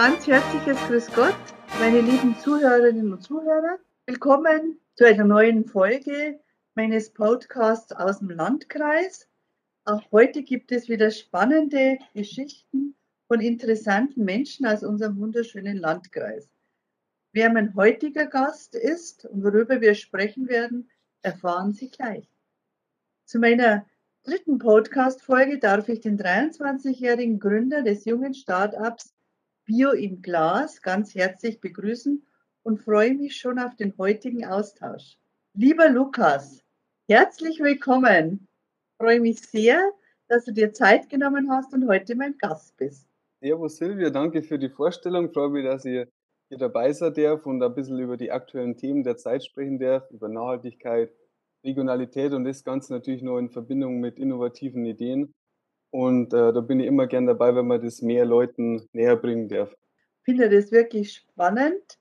ganz herzliches Grüß Gott, meine lieben Zuhörerinnen und Zuhörer. Willkommen zu einer neuen Folge meines Podcasts aus dem Landkreis. Auch heute gibt es wieder spannende Geschichten von interessanten Menschen aus unserem wunderschönen Landkreis. Wer mein heutiger Gast ist und worüber wir sprechen werden, erfahren Sie gleich. Zu meiner dritten Podcast-Folge darf ich den 23-jährigen Gründer des jungen Startups Bio im Glas ganz herzlich begrüßen und freue mich schon auf den heutigen Austausch. Lieber Lukas, herzlich willkommen. Ich freue mich sehr, dass du dir Zeit genommen hast und heute mein Gast bist. Servus Silvia, danke für die Vorstellung. Ich freue mich, dass ihr hier dabei sein darf und ein bisschen über die aktuellen Themen der Zeit sprechen darf, über Nachhaltigkeit, Regionalität und das Ganze natürlich nur in Verbindung mit innovativen Ideen. Und äh, da bin ich immer gern dabei, wenn man das mehr Leuten näher bringen darf. Ich finde das wirklich spannend.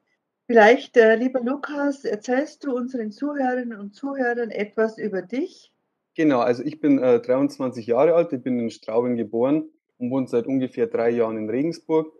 Vielleicht, äh, lieber Lukas, erzählst du unseren Zuhörerinnen und Zuhörern etwas über dich? Genau, also ich bin äh, 23 Jahre alt, ich bin in Straubing geboren und wohne seit ungefähr drei Jahren in Regensburg.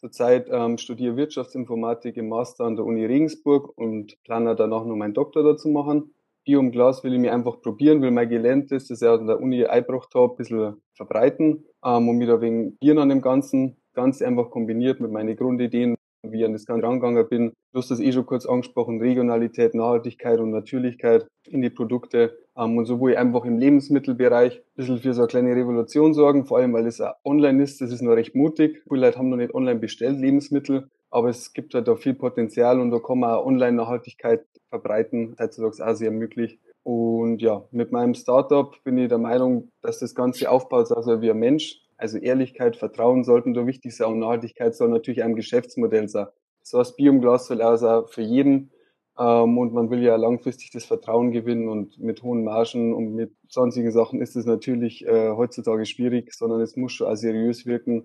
Zurzeit ähm, studiere Wirtschaftsinformatik im Master an der Uni Regensburg und plane danach noch meinen Doktor dazu machen. Bier um Glas will ich mir einfach probieren, will mein Gelerntes, das ich an der Uni eingebracht habe, ein bisschen verbreiten ähm, und mich da wegen Bieren an dem Ganzen ganz einfach kombiniert mit meinen Grundideen, wie ich an das Ganze rangegangen bin. Du hast das eh schon kurz angesprochen, Regionalität, Nachhaltigkeit und Natürlichkeit in die Produkte ähm, und so wo ich einfach im Lebensmittelbereich ein bisschen für so eine kleine Revolution sorgen, vor allem weil es online ist, das ist noch recht mutig. Viele Leute haben noch nicht online bestellt Lebensmittel aber es gibt halt da viel Potenzial und da kann man auch Online-Nachhaltigkeit verbreiten. Heutzutage auch sehr möglich. Und ja, mit meinem Startup bin ich der Meinung, dass das Ganze aufbaut, also wie ein Mensch. Also Ehrlichkeit, Vertrauen sollten da wichtig sein und Nachhaltigkeit soll natürlich ein Geschäftsmodell sein. So heißt Biomglas soll auch für jeden ähm, und man will ja langfristig das Vertrauen gewinnen und mit hohen Margen und mit sonstigen Sachen ist es natürlich äh, heutzutage schwierig, sondern es muss schon auch seriös wirken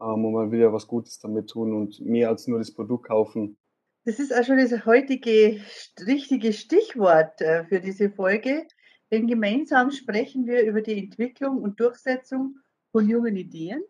ähm, und man will ja was Gutes damit tun und mehr als nur das Produkt kaufen. Das ist auch schon das heutige richtige Stichwort äh, für diese Folge, denn gemeinsam sprechen wir über die Entwicklung und Durchsetzung von jungen Ideen,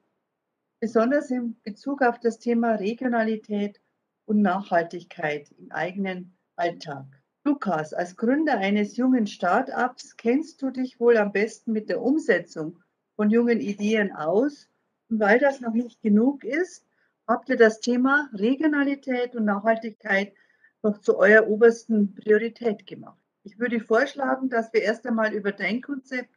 besonders in Bezug auf das Thema Regionalität und Nachhaltigkeit im eigenen Alltag. Lukas, als Gründer eines jungen Start-ups kennst du dich wohl am besten mit der Umsetzung von jungen Ideen aus weil das noch nicht genug ist, habt ihr das Thema Regionalität und Nachhaltigkeit noch zu eurer obersten Priorität gemacht. Ich würde vorschlagen, dass wir erst einmal über dein Konzept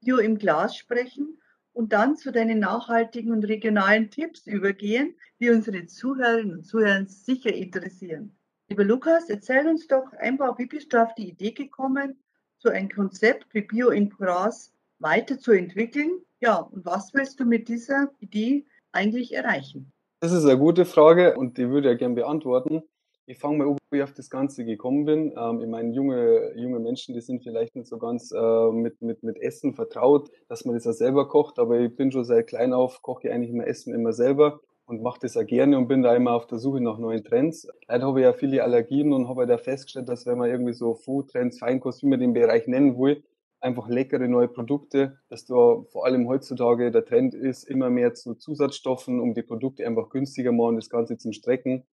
Bio im Glas sprechen und dann zu deinen nachhaltigen und regionalen Tipps übergehen, die unsere Zuhörerinnen und Zuhörer sicher interessieren. Lieber Lukas, erzähl uns doch einfach, wie bist du auf die Idee gekommen, so ein Konzept wie Bio im Gras weiterzuentwickeln ja, und was willst du mit dieser Idee eigentlich erreichen? Das ist eine gute Frage und die würde ich ja gerne beantworten. Ich fange mal an, wie ich auf das Ganze gekommen bin. Ähm, ich meine, junge, junge Menschen, die sind vielleicht nicht so ganz äh, mit, mit, mit Essen vertraut, dass man das auch selber kocht, aber ich bin schon seit klein auf, koche ich eigentlich immer Essen immer selber und mache das auch gerne und bin da immer auf der Suche nach neuen Trends. Leider habe ich ja viele Allergien und habe da festgestellt, dass wenn man irgendwie so Food-Trends, Feinkost, wie man den Bereich nennen will, einfach leckere neue Produkte, dass da vor allem heutzutage der Trend ist, immer mehr zu Zusatzstoffen, um die Produkte einfach günstiger machen, das Ganze zum Strecken.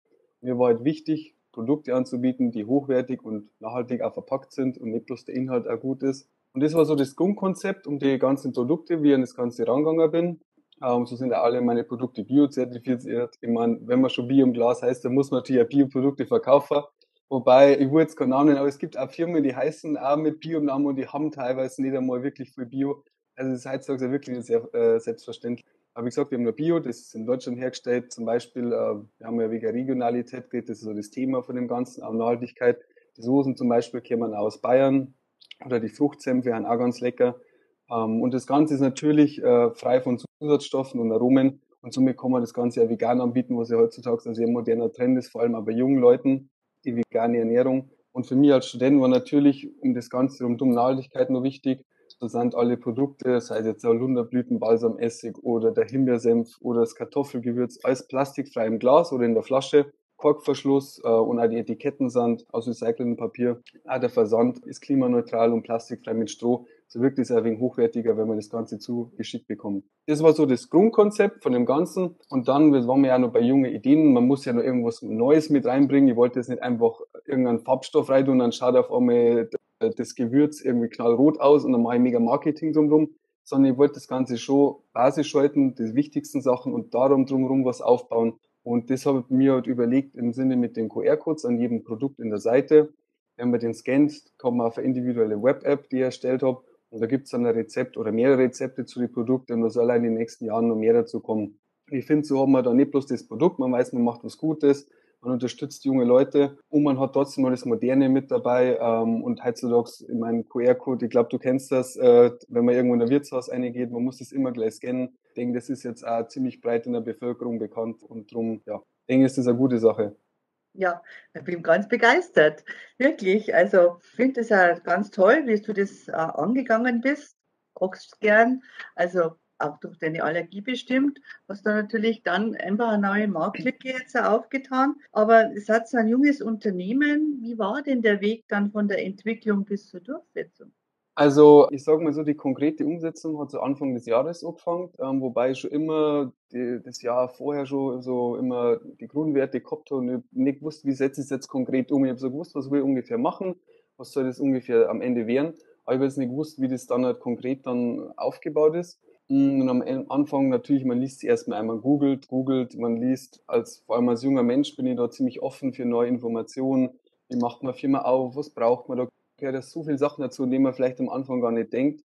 Mir war halt wichtig, Produkte anzubieten, die hochwertig und nachhaltig auch verpackt sind und nicht bloß der Inhalt auch gut ist. Und das war so das Grundkonzept um die ganzen Produkte, wie ich an das Ganze rangegangen bin. Ähm, so sind ja alle meine Produkte biozertifiziert. Ich meine, wenn man schon Bio im Glas heißt, dann muss man natürlich auch Bioprodukte verkaufen. Wobei, ich will jetzt keinen Namen nennen, aber es gibt auch Firmen, die heißen auch mit Bio-Namen und die haben teilweise nicht einmal wirklich viel Bio. Also das ist heutzutage wirklich sehr äh, selbstverständlich. Aber wie gesagt, wir haben nur Bio, das ist in Deutschland hergestellt. Zum Beispiel, äh, wir haben ja wegen Regionalität geredet, das ist so das Thema von dem Ganzen, auch Nachhaltigkeit. Die Soßen zum Beispiel kommen aus Bayern oder die Fruchtsämpfe sind auch ganz lecker. Ähm, und das Ganze ist natürlich äh, frei von Zusatzstoffen und Aromen. Und somit kann man das Ganze ja vegan anbieten, was ja heutzutage ein sehr moderner Trend ist, vor allem aber bei jungen Leuten die vegane Ernährung. Und für mich als Student war natürlich um das Ganze rund um Nachhaltigkeit nur wichtig. Da sind alle Produkte, sei es jetzt der Lunderblüten, Balsamessig oder der Himbeersenf oder das Kartoffelgewürz, alles plastikfrei im Glas oder in der Flasche. Korkverschluss äh, und auch die Etiketten sind aus recyceltem Papier. Auch der Versand ist klimaneutral und plastikfrei mit Stroh. So wirkt es ein wenig hochwertiger, wenn man das Ganze zugeschickt bekommt. Das war so das Grundkonzept von dem Ganzen. Und dann waren wir ja noch bei jungen Ideen. Man muss ja noch irgendwas Neues mit reinbringen. Ich wollte jetzt nicht einfach irgendeinen Farbstoff rein und dann schaut auf einmal das Gewürz irgendwie knallrot aus und dann mache ich mega Marketing drumherum, sondern ich wollte das Ganze schon basisch halten, die wichtigsten Sachen und darum drumherum was aufbauen. Und das habe ich mir halt überlegt im Sinne mit den QR-Codes an jedem Produkt in der Seite. Wenn man den scannt, kommt man auf eine individuelle Web-App, die ich erstellt habe. Und da gibt es dann ein Rezept oder mehrere Rezepte zu den Produkten und da soll in den nächsten Jahren noch mehr dazu kommen. Ich finde, so hat man da nicht bloß das Produkt, man weiß, man macht was Gutes, man unterstützt junge Leute und man hat trotzdem noch das Moderne mit dabei. Ähm, und heutzutage, in meinem QR-Code, ich glaube, du kennst das, äh, wenn man irgendwo in ein Wirtshaus reingeht, man muss das immer gleich scannen. Ich denke, das ist jetzt auch ziemlich breit in der Bevölkerung bekannt und darum, ja, ich denke, ist das eine gute Sache. Ja, ich bin ganz begeistert. Wirklich. Also, ich finde es ja ganz toll, wie du das äh, angegangen bist. Kochst gern. Also, auch durch deine Allergie bestimmt, hast du natürlich dann einfach eine neue Marktlücke jetzt aufgetan. Aber es hat so ein junges Unternehmen. Wie war denn der Weg dann von der Entwicklung bis zur Durchsetzung? Also ich sage mal so, die konkrete Umsetzung hat so Anfang des Jahres angefangen, ähm, wobei ich schon immer die, das Jahr vorher schon so immer die Grundwerte gehabt habe und nicht gewusst, wie setze ich es jetzt konkret um. Ich habe so gewusst, was will ich ungefähr machen, was soll das ungefähr am Ende werden, aber ich habe jetzt nicht gewusst, wie das dann halt konkret dann aufgebaut ist. Mm, und am Anfang natürlich, man liest erstmal einmal googelt, googelt, man liest, als vor allem als junger Mensch bin ich da ziemlich offen für neue Informationen. Wie macht man Firma auf? Was braucht man? Da gehört ja so viele Sachen dazu, die man vielleicht am Anfang gar nicht denkt.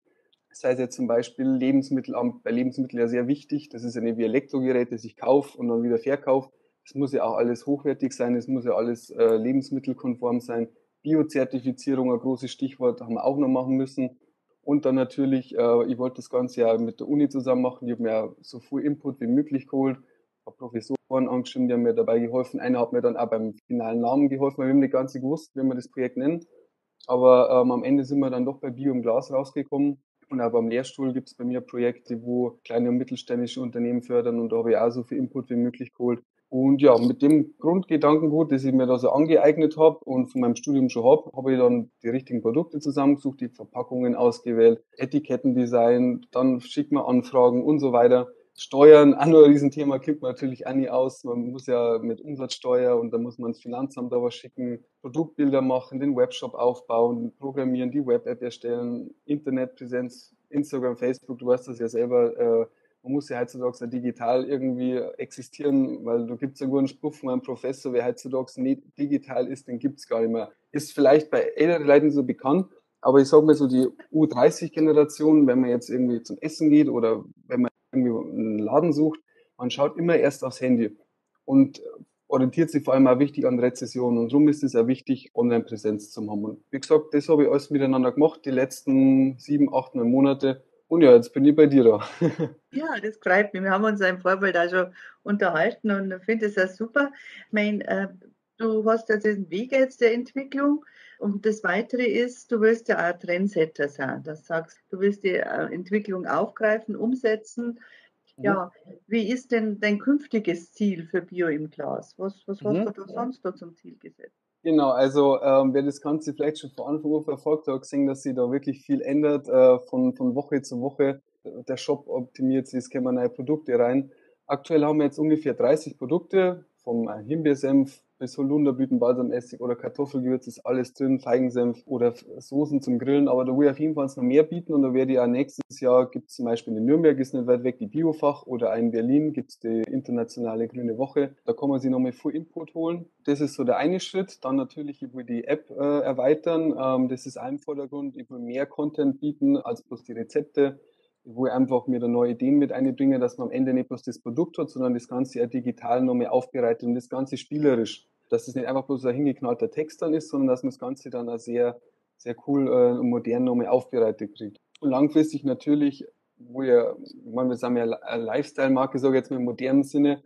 Sei es jetzt zum Beispiel Lebensmittelamt, bei Lebensmitteln ja sehr wichtig. Das ist ja nicht wie Elektrogeräte, das ich kaufe und dann wieder verkaufe. Es muss ja auch alles hochwertig sein, es muss ja alles äh, lebensmittelkonform sein. Biozertifizierung, ein großes Stichwort, haben wir auch noch machen müssen. Und dann natürlich, äh, ich wollte das Ganze ja mit der Uni zusammen machen. Ich habe mir so viel Input wie möglich geholt, habe Professoren angeschrieben, die haben mir dabei geholfen. Einer hat mir dann auch beim finalen Namen geholfen, weil wir haben nicht ganz gewusst, wie wir das Projekt nennen. Aber ähm, am Ende sind wir dann doch bei Bio im Glas rausgekommen. Und auch beim Lehrstuhl gibt es bei mir Projekte, wo kleine und mittelständische Unternehmen fördern und da habe ich auch so viel Input wie möglich geholt. Und ja, mit dem Grundgedankengut, das ich mir da so angeeignet habe und von meinem Studium schon habe, habe ich dann die richtigen Produkte zusammengesucht, die Verpackungen ausgewählt, Etikettendesign, dann schickt man Anfragen und so weiter. Steuern, ein Riesenthema, kippt man natürlich nie aus. Man muss ja mit Umsatzsteuer und da muss man ins Finanzamt was schicken, Produktbilder machen, den Webshop aufbauen, programmieren, die Web-App erstellen, Internetpräsenz, Instagram, Facebook, du weißt das ja selber, äh, man muss ja heutzutage digital irgendwie existieren, weil du gibt's ja einen Spruch von einem Professor, wer heutzutage nicht digital ist, den gibt's gar nicht mehr. Ist vielleicht bei älteren Leuten so bekannt, aber ich sage mal so die U30-Generation, wenn man jetzt irgendwie zum Essen geht oder wenn man irgendwie einen Laden sucht, man schaut immer erst aufs Handy und orientiert sich vor allem auch wichtig an Rezession und darum ist es auch wichtig, Online-Präsenz zu haben. Und wie gesagt, das habe ich alles miteinander gemacht, die letzten sieben, acht, neun Monate und ja, jetzt bin ich bei dir da. ja, das freut mich. Wir haben uns im Vorbild auch schon unterhalten und ich finde es ja super. Ich meine, äh, du hast ja diesen Weg jetzt der Entwicklung und das Weitere ist, du willst ja auch Trendsetter sein. Das sagst, du willst die äh, Entwicklung aufgreifen, umsetzen. Mhm. Ja, wie ist denn dein künftiges Ziel für Bio im Glas? Was, was hast mhm. du da sonst da zum Ziel gesetzt? Genau, also ähm, wer das Ganze vielleicht schon von Anfang an verfolgt hat, gesehen, dass sich da wirklich viel ändert äh, von, von Woche zu Woche. Der Shop optimiert sich, es kommen neue Produkte rein. Aktuell haben wir jetzt ungefähr 30 Produkte, vom Himbeersenf bis Holunderblüten, Balsamessig oder Kartoffelgewürz ist alles drin, Feigensenf oder Soßen zum Grillen, aber da will ich auf jeden Fall noch mehr bieten und da werde ich auch nächstes Jahr, gibt es zum Beispiel in Nürnberg, ist nicht weit weg, die Biofach oder in Berlin gibt es die internationale Grüne Woche, da kann man sich nochmal Full Input holen. Das ist so der eine Schritt, dann natürlich, ich will die App äh, erweitern, ähm, das ist ein Vordergrund, ich will mehr Content bieten als bloß die Rezepte, wo ich einfach mir da neue Ideen mit einbringe, dass man am Ende nicht bloß das Produkt hat, sondern das Ganze ja digital nochmal aufbereitet und das Ganze spielerisch. Dass es nicht einfach bloß ein hingeknallter Text dann ist, sondern dass man das Ganze dann auch sehr, sehr cool äh, und modern nochmal aufbereitet kriegt. Und langfristig natürlich, wo ja, ich meine, wir sind ja eine Lifestyle-Marke, sage ich jetzt mal im modernen Sinne,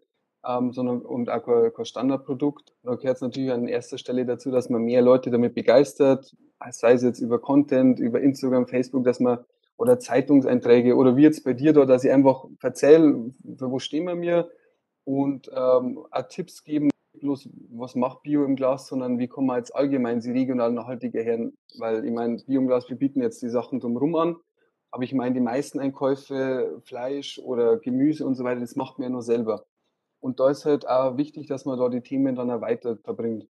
ähm, sondern und auch kein, kein Standardprodukt. Da gehört es natürlich an erster Stelle dazu, dass man mehr Leute damit begeistert, sei es jetzt über Content, über Instagram, Facebook, dass man oder Zeitungseinträge oder wie jetzt bei dir da, dass ich einfach erzähle, wo stehen wir mir und ähm, auch Tipps geben, bloß, was macht Bio im Glas, sondern wie kann man jetzt allgemein sie regional nachhaltiger her? Weil ich meine, Bio im Glas, wir bieten jetzt die Sachen drumherum an, aber ich meine, die meisten Einkäufe, Fleisch oder Gemüse und so weiter, das macht man ja nur selber. Und da ist halt auch wichtig, dass man da die Themen dann auch weiter verbringt.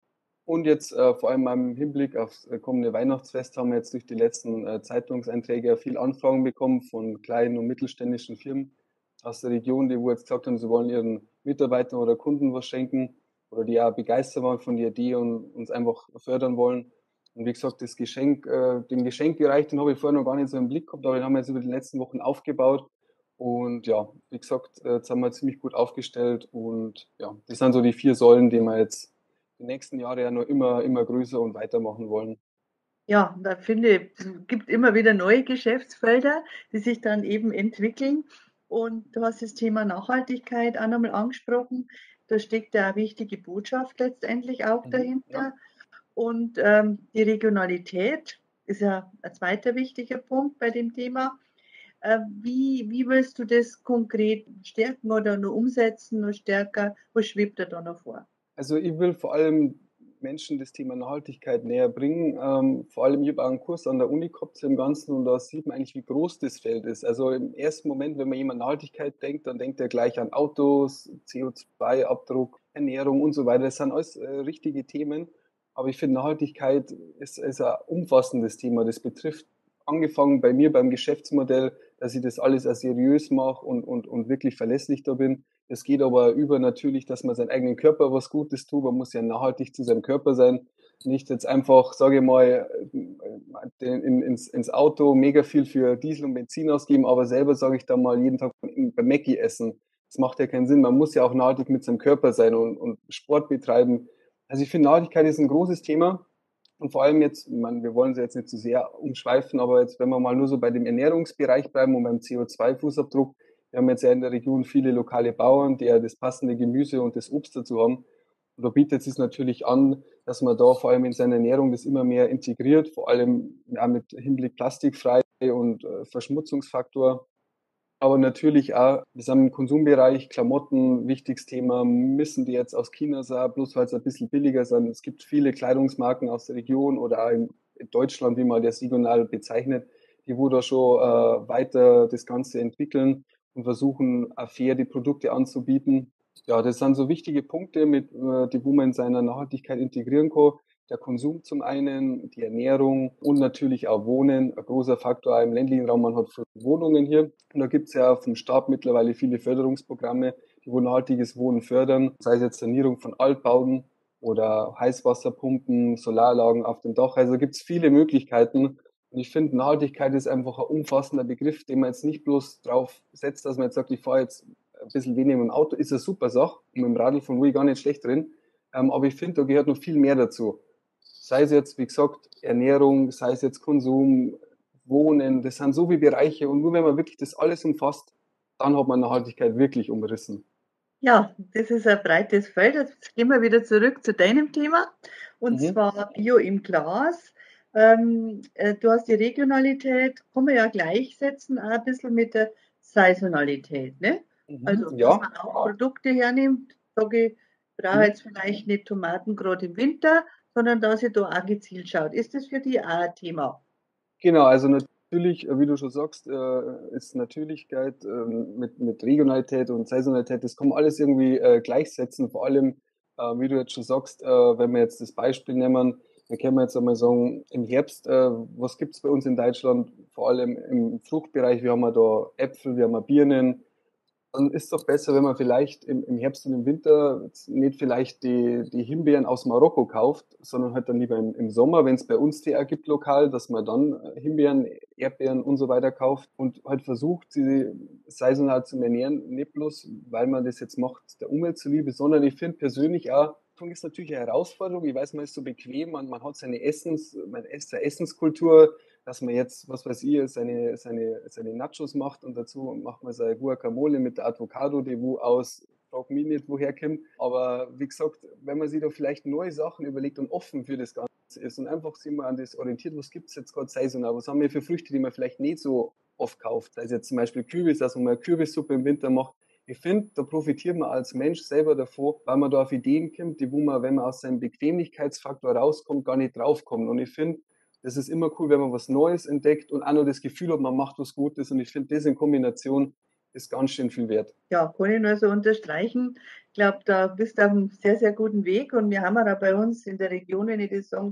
Und jetzt äh, vor allem im Hinblick aufs äh, kommende Weihnachtsfest haben wir jetzt durch die letzten äh, Zeitungseinträge viel Anfragen bekommen von kleinen und mittelständischen Firmen aus der Region, die wo jetzt gesagt haben, sie wollen ihren Mitarbeitern oder Kunden was schenken oder die auch begeistert waren von der Idee und uns einfach fördern wollen. Und wie gesagt, das Geschenk, äh, den Geschenkbereich, den habe ich vorher noch gar nicht so im Blick gehabt, aber den haben wir jetzt über die letzten Wochen aufgebaut. Und ja, wie gesagt, äh, jetzt haben wir ziemlich gut aufgestellt und ja, das sind so die vier Säulen, die wir jetzt die nächsten Jahre ja nur immer, immer größer und weitermachen wollen. Ja, da finde ich, es gibt immer wieder neue Geschäftsfelder, die sich dann eben entwickeln. Und du hast das Thema Nachhaltigkeit auch nochmal angesprochen. Da steckt ja eine wichtige Botschaft letztendlich auch mhm, dahinter. Ja. Und ähm, die Regionalität ist ja ein zweiter wichtiger Punkt bei dem Thema. Äh, wie, wie willst du das konkret stärken oder nur umsetzen, nur stärker? Was schwebt da da noch vor? Also ich will vor allem Menschen das Thema Nachhaltigkeit näher bringen. Ähm, vor allem, ich habe auch einen Kurs an der Uni gehabt im Ganzen und da sieht man eigentlich, wie groß das Feld ist. Also im ersten Moment, wenn man jemand Nachhaltigkeit denkt, dann denkt er gleich an Autos, CO2-Abdruck, Ernährung und so weiter. Das sind alles äh, richtige Themen. Aber ich finde, Nachhaltigkeit ist, ist ein umfassendes Thema. Das betrifft angefangen bei mir beim Geschäftsmodell, dass ich das alles als seriös mache und, und, und wirklich verlässlich da bin. Es geht aber über natürlich, dass man seinen eigenen Körper was Gutes tut. Man muss ja nachhaltig zu seinem Körper sein. Nicht jetzt einfach, sage ich mal, in, ins, ins Auto mega viel für Diesel und Benzin ausgeben, aber selber sage ich da mal jeden Tag beim Mackie essen. Das macht ja keinen Sinn. Man muss ja auch nachhaltig mit seinem Körper sein und, und Sport betreiben. Also ich finde, Nachhaltigkeit ist ein großes Thema. Und vor allem jetzt, ich meine, wir wollen sie jetzt nicht zu sehr umschweifen, aber jetzt, wenn wir mal nur so bei dem Ernährungsbereich bleiben und beim CO2-Fußabdruck, wir haben jetzt ja in der Region viele lokale Bauern, die ja das passende Gemüse und das Obst dazu haben. Und da bietet es natürlich an, dass man da vor allem in seiner Ernährung das immer mehr integriert, vor allem ja, mit Hinblick plastikfrei und äh, Verschmutzungsfaktor. Aber natürlich auch, wir sind im Konsumbereich, Klamotten, wichtiges Thema, müssen die jetzt aus China sein, bloß weil es ein bisschen billiger sind. Es gibt viele Kleidungsmarken aus der Region oder auch in, Deutschland, wie man das regional bezeichnet, die wo da schon äh, weiter das Ganze entwickeln und versuchen, fair die Produkte anzubieten. Ja, das sind so wichtige Punkte, mit, äh, die wo man in seiner Nachhaltigkeit integrieren kann. Der Konsum zum einen, die Ernährung und natürlich auch Wohnen. Ein großer Faktor im ländlichen Raum, man hat Wohnungen hier. Und da gibt es ja vom Staat mittlerweile viele Förderungsprogramme, die wo nachhaltiges Wohnen fördern. Sei es jetzt Sanierung von Altbauten oder Heißwasserpumpen, Solaranlagen auf dem Dach. Also gibt es viele Möglichkeiten, und ich finde, Nachhaltigkeit ist einfach ein umfassender Begriff, den man jetzt nicht bloß drauf setzt, dass man jetzt sagt, ich fahre jetzt ein bisschen weniger mit dem Auto, ist eine super Sache. Und mit dem Radl von Wui gar nicht schlecht drin. Ähm, aber ich finde, da gehört noch viel mehr dazu. Sei es jetzt, wie gesagt, Ernährung, sei es jetzt Konsum, Wohnen, das sind so viele Bereiche. Und nur wenn man wirklich das alles umfasst, dann hat man Nachhaltigkeit wirklich umrissen. Ja, das ist ein breites Feld. Jetzt gehen wir wieder zurück zu deinem Thema. Und mhm. zwar Bio im Glas. Ähm, äh, du hast die Regionalität, kann man ja gleichsetzen, auch ein bisschen mit der Saisonalität. Ne? Mhm, also, ja. dass man auch Produkte hernimmt, sage ich, brauche jetzt vielleicht nicht Tomaten gerade im Winter, sondern dass ihr da auch gezielt schaut. Ist das für dich auch ein Thema? Genau, also natürlich, äh, wie du schon sagst, äh, ist Natürlichkeit ähm, mit, mit Regionalität und Saisonalität, das kann man alles irgendwie gleichsetzen. Vor allem, wie du jetzt schon sagst, wenn wir jetzt das Beispiel nehmen, da können wir jetzt einmal sagen, im Herbst, äh, was gibt es bei uns in Deutschland? Vor allem im Fruchtbereich, wir haben da Äpfel, wir haben Birnen. Dann ist es doch besser, wenn man vielleicht im, im Herbst und im Winter nicht vielleicht die, die Himbeeren aus Marokko kauft, sondern halt dann lieber im, im Sommer, wenn es bei uns die gibt lokal, dass man dann Himbeeren, Erdbeeren und so weiter kauft und halt versucht, sie saisonal zu ernähren. Nicht bloß, weil man das jetzt macht, der Umwelt zuliebe, sondern ich finde persönlich auch, ist natürlich eine Herausforderung. Ich weiß, man ist so bequem, man, man hat seine Essens, man isst seine Essenskultur, dass man jetzt, was weiß ich, seine, seine, seine Nachos macht und dazu macht man seine Guacamole mit der Avocado, die wo aus, frag mich nicht, woher kommt. Aber wie gesagt, wenn man sich da vielleicht neue Sachen überlegt und offen für das Ganze ist und einfach sich mal an das orientiert, was gibt es jetzt gerade saisonal, was haben wir für Früchte, die man vielleicht nicht so oft kauft. Ist jetzt zum Beispiel Kürbis, dass man mal Kürbissuppe im Winter macht, Ich finde, da profitiert man als Mensch selber davon, weil man da auf Ideen kommt, die wo man, wenn man aus seinem Bequemlichkeitsfaktor rauskommt, gar nicht draufkommt. Und ich finde, das ist immer cool, wenn man was Neues entdeckt und auch noch das Gefühl hat, man macht was Gutes. Und ich finde, das in Kombination ist ganz schön viel wert. Ja, kann ich nur so unterstreichen. Ich glaube, da bist du auf einem sehr, sehr guten Weg. Und wir haben ja bei uns in der Region, wenn ich das sagen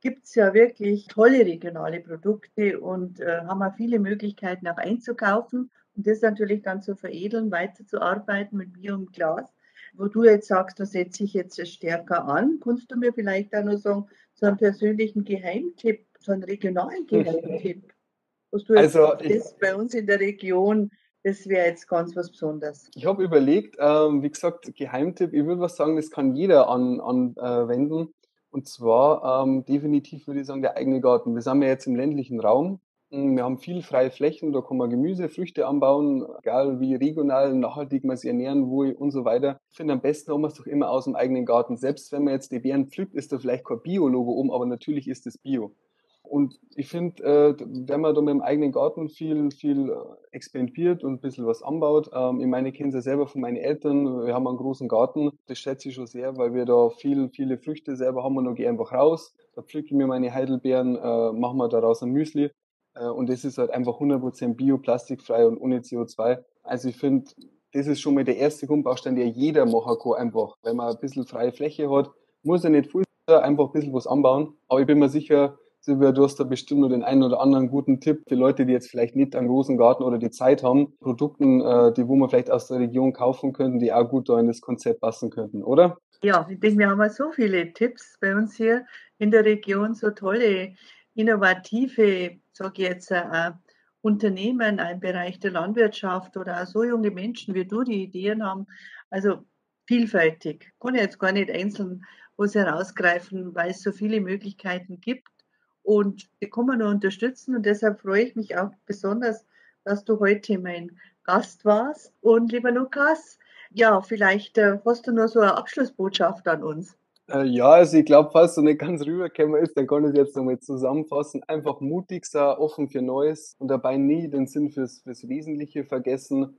gibt es ja wirklich tolle regionale Produkte und äh, haben auch viele Möglichkeiten auch einzukaufen und das natürlich dann zu veredeln, weiterzuarbeiten mit Bier und Glas. Wo du jetzt sagst, da setze ich jetzt stärker an, kannst du mir vielleicht auch noch sagen, so einen persönlichen Geheimtipp, so einen regionalen Geheimtipp? Was du jetzt also, ich, bei uns in der Region das wäre jetzt ganz was Besonderes. Ich habe überlegt, ähm, wie gesagt, Geheimtipp, ich würde was sagen, das kann jeder anwenden. An, äh, und zwar ähm, definitiv würde ich sagen, der eigene Garten. Wir sind ja jetzt im ländlichen Raum. Wir haben viel freie Flächen, da kann man Gemüse, Früchte anbauen, egal wie regional, nachhaltig man sich ernähren will und so weiter. Ich finde, am besten haben wir es doch immer aus dem eigenen Garten. Selbst wenn man jetzt die Beeren pflückt, ist da vielleicht kein Bio-Logo um, aber natürlich ist es Bio. Und ich finde, äh, wenn man da mit dem eigenen Garten viel, viel äh, experimentiert und ein bisschen was anbaut, ähm, ich meine, ich kenne es ja selber von meinen Eltern, wir haben einen großen Garten, das schätze ich schon sehr, weil wir da viel, viele Früchte selber haben und dann gehe einfach raus, da pflücke ich mir meine Heidelbeeren, äh, machen wir daraus ein Müsli und das ist halt einfach 100% bio, plastikfrei und ohne CO2. Also ich finde, das ist schon mal der erste Grundbaustein, der jeder machen kann einfach, wenn man ein bisschen freie Fläche hat, muss er nicht viel, einfach ein bisschen was anbauen, aber ich bin mir sicher, Silvia, du hast da bestimmt nur den einen oder anderen guten Tipp für Leute, die jetzt vielleicht nicht einen großen Garten oder die Zeit haben, Produkten, äh, die wo man vielleicht aus der Region kaufen könnten, die auch gut da in das Konzept passen könnten, oder? Ja, ich denke, wir haben ja so viele Tipps bei uns hier in der Region, so tolle, innovative, sage jetzt, äh, Unternehmen im Bereich der Landwirtschaft oder auch so junge Menschen wie du, die Ideen haben. Also vielfältig. Kann ich jetzt gar nicht einzeln was herausgreifen, weil es so viele Möglichkeiten gibt. Und die kann man nur unterstützen. Und deshalb freue ich mich auch besonders, dass du heute mein Gast warst. Und lieber Lukas, ja, vielleicht äh, hast du nur so eine Abschlussbotschaft an uns. Äh, ja, also ich glaube, falls du nicht ganz rübergekommen ist, dann kann ich es jetzt nochmal zusammenfassen. Einfach mutig sein, offen für Neues und dabei nie den Sinn fürs, fürs Wesentliche vergessen.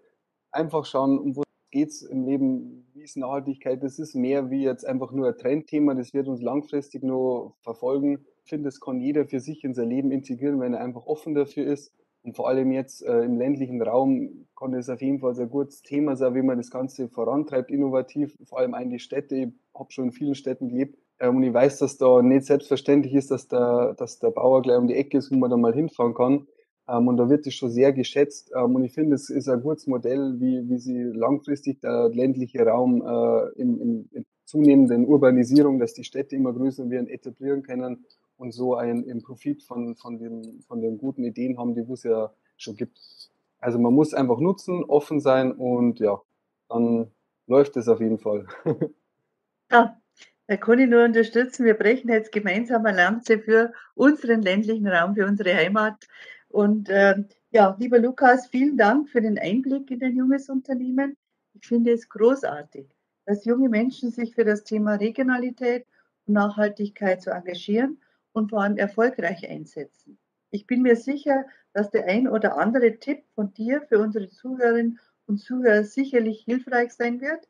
Einfach schauen, um was geht es im Leben, wie ist Nachhaltigkeit. Das ist mehr wie jetzt einfach nur ein Trendthema, das wird uns langfristig nur verfolgen finde, das kann jeder für sich in sein Leben integrieren, wenn er einfach offen dafür ist. Und vor allem jetzt äh, im ländlichen Raum kann das auf jeden Fall ein gutes Thema sein, wie man das Ganze vorantreibt, innovativ, vor allem in die Städte. Ich habe schon in vielen Städten gelebt ähm, und ich weiß, dass da nicht selbstverständlich ist, dass der, dass der Bauer gleich um die Ecke ist, wo man da mal hinfahren kann. Ähm, und da wird es schon sehr geschätzt. Ähm, und ich finde, es ist ein gutes Modell, wie, wie sie langfristig der ländliche Raum äh, in, in, in zunehmenden Urbanisierung, dass die Städte immer größer werden, etablieren können und so einen, einen Profit von, von, den, von den guten Ideen haben, die es ja schon gibt. Also man muss einfach nutzen, offen sein und ja, dann läuft es auf jeden Fall. ja, da kann ich nur unterstützen. Wir brechen jetzt gemeinsam eine Lanze für unseren ländlichen Raum, für unsere Heimat. Und äh, ja, lieber Lukas, vielen Dank für den Einblick in ein junges Unternehmen. Ich finde es großartig, dass junge Menschen sich für das Thema Regionalität und Nachhaltigkeit zu engagieren und vor allem erfolgreich einsetzen. Ich bin mir sicher, dass der ein oder andere Tipp von dir für unsere Zuhörerinnen und Zuhörer sicherlich hilfreich sein wird.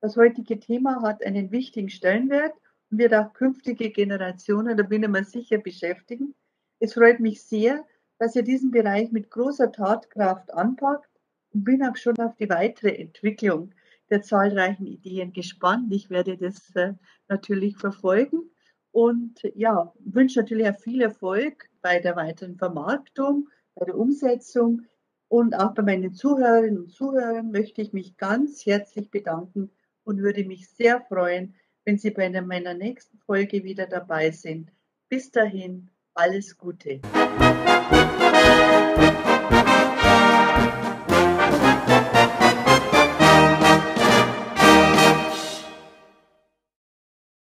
Das heutige Thema hat einen wichtigen Stellenwert und wird auch künftige Generationen, da bin ich mir sicher, beschäftigen. Es freut mich sehr, dass ihr diesen Bereich mit großer Tatkraft anpackt und bin auch schon auf die weitere Entwicklung der zahlreichen Ideen gespannt. Ich werde das äh, natürlich verfolgen und ja, wünsche natürlich auch viel Erfolg bei der weiteren Vermarktung, bei der Umsetzung. Und auch bei meinen Zuhörerinnen und Zuhörern möchte ich mich ganz herzlich bedanken und würde mich sehr freuen, wenn Sie bei meiner nächsten Folge wieder dabei sind. Bis dahin, alles Gute.